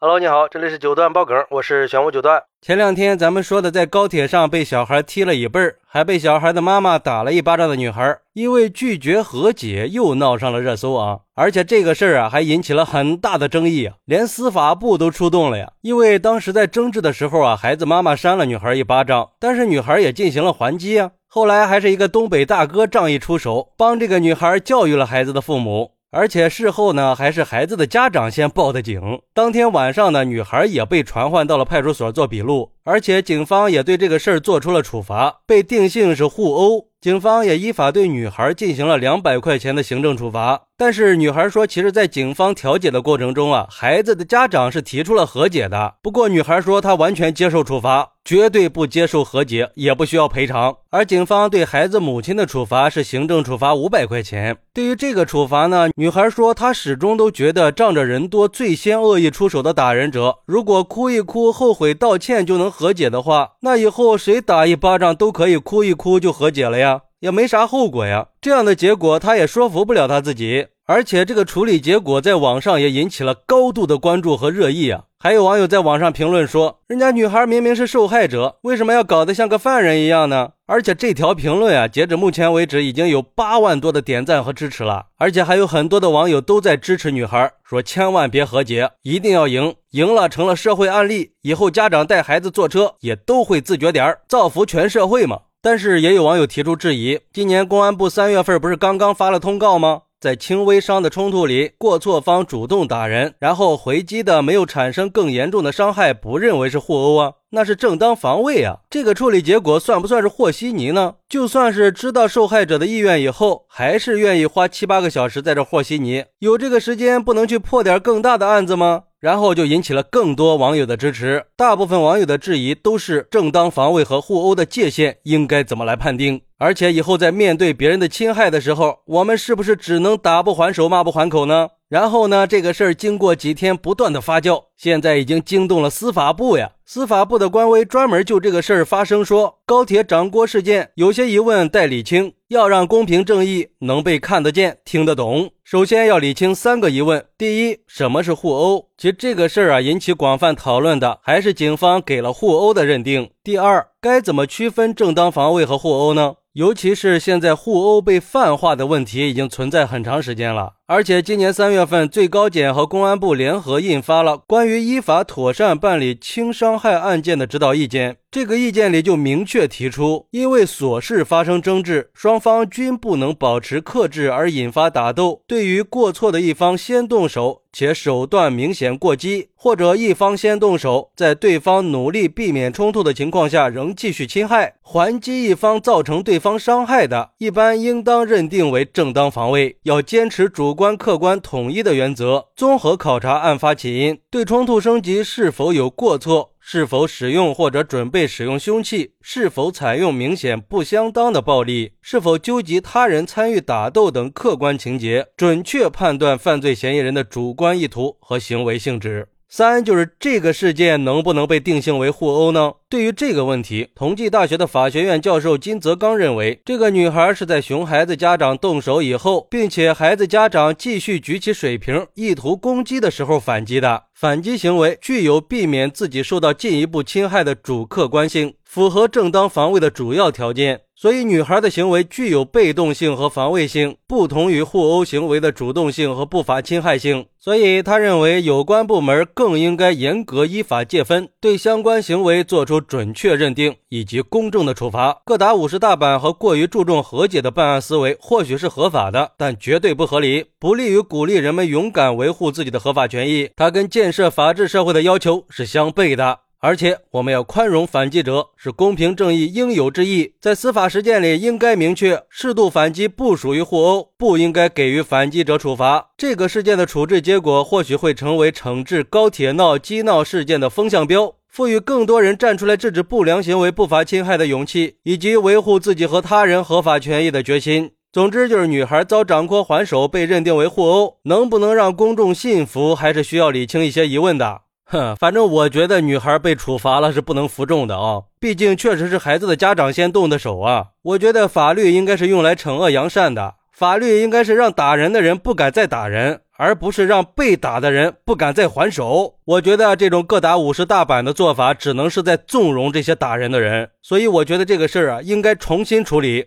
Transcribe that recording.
Hello，你好，这里是九段爆梗，我是玄武九段。前两天咱们说的，在高铁上被小孩踢了一背儿，还被小孩的妈妈打了一巴掌的女孩，因为拒绝和解又闹上了热搜啊！而且这个事儿啊，还引起了很大的争议啊，连司法部都出动了呀。因为当时在争执的时候啊，孩子妈妈扇了女孩一巴掌，但是女孩也进行了还击啊。后来还是一个东北大哥仗义出手，帮这个女孩教育了孩子的父母。而且事后呢，还是孩子的家长先报的警。当天晚上呢，女孩也被传唤到了派出所做笔录，而且警方也对这个事儿做出了处罚，被定性是互殴。警方也依法对女孩进行了两百块钱的行政处罚。但是女孩说，其实，在警方调解的过程中啊，孩子的家长是提出了和解的。不过，女孩说她完全接受处罚。绝对不接受和解，也不需要赔偿。而警方对孩子母亲的处罚是行政处罚五百块钱。对于这个处罚呢，女孩说她始终都觉得仗着人多，最先恶意出手的打人者，如果哭一哭、后悔道歉就能和解的话，那以后谁打一巴掌都可以哭一哭就和解了呀，也没啥后果呀。这样的结果，他也说服不了他自己。而且这个处理结果在网上也引起了高度的关注和热议啊！还有网友在网上评论说：“人家女孩明明是受害者，为什么要搞得像个犯人一样呢？”而且这条评论啊，截止目前为止已经有八万多的点赞和支持了。而且还有很多的网友都在支持女孩，说千万别和解，一定要赢，赢了成了社会案例，以后家长带孩子坐车也都会自觉点儿，造福全社会嘛。但是也有网友提出质疑：今年公安部三月份不是刚刚发了通告吗？在轻微伤的冲突里，过错方主动打人，然后回击的没有产生更严重的伤害，不认为是互殴啊，那是正当防卫啊。这个处理结果算不算是和稀泥呢？就算是知道受害者的意愿以后，还是愿意花七八个小时在这和稀泥，有这个时间不能去破点更大的案子吗？然后就引起了更多网友的支持。大部分网友的质疑都是正当防卫和互殴的界限应该怎么来判定。而且以后在面对别人的侵害的时候，我们是不是只能打不还手，骂不还口呢？然后呢？这个事儿经过几天不断的发酵，现在已经惊动了司法部呀。司法部的官微专门就这个事儿发声说，高铁掌掴事件有些疑问待理清，要让公平正义能被看得见、听得懂。首先要理清三个疑问：第一，什么是互殴？其实这个事儿啊，引起广泛讨论的还是警方给了互殴的认定。第二，该怎么区分正当防卫和互殴呢？尤其是现在互殴被泛化的问题已经存在很长时间了，而且今年三月份，最高检和公安部联合印发了关于依法妥善办理轻伤害案件的指导意见。这个意见里就明确提出，因为琐事发生争执，双方均不能保持克制而引发打斗。对于过错的一方先动手且手段明显过激，或者一方先动手，在对方努力避免冲突的情况下仍继续侵害，还击一方造成对方伤害的，一般应当认定为正当防卫。要坚持主观客观统一的原则，综合考察案发起因，对冲突升级是否有过错。是否使用或者准备使用凶器？是否采用明显不相当的暴力？是否纠集他人参与打斗等客观情节，准确判断犯罪嫌疑人的主观意图和行为性质？三就是这个事件能不能被定性为互殴呢？对于这个问题，同济大学的法学院教授金泽刚认为，这个女孩是在熊孩子家长动手以后，并且孩子家长继续举起水瓶意图攻击的时候反击的，反击行为具有避免自己受到进一步侵害的主客观性，符合正当防卫的主要条件。所以，女孩的行为具有被动性和防卫性，不同于互殴行为的主动性和不法侵害性。所以，他认为有关部门更应该严格依法界分，对相关行为作出准确认定以及公正的处罚。各打五十大板和过于注重和解的办案思维或许是合法的，但绝对不合理，不利于鼓励人们勇敢维护自己的合法权益。它跟建设法治社会的要求是相悖的。而且，我们要宽容反击者，是公平正义应有之义。在司法实践里，应该明确，适度反击不属于互殴，不应该给予反击者处罚。这个事件的处置结果，或许会成为惩治高铁闹激闹事件的风向标，赋予更多人站出来制止不良行为、不法侵害的勇气，以及维护自己和他人合法权益的决心。总之，就是女孩遭掌掴还手被认定为互殴，能不能让公众信服，还是需要理清一些疑问的。哼，反正我觉得女孩被处罚了是不能服众的啊，毕竟确实是孩子的家长先动的手啊。我觉得法律应该是用来惩恶扬善的，法律应该是让打人的人不敢再打人，而不是让被打的人不敢再还手。我觉得这种各打五十大板的做法，只能是在纵容这些打人的人。所以我觉得这个事儿啊，应该重新处理。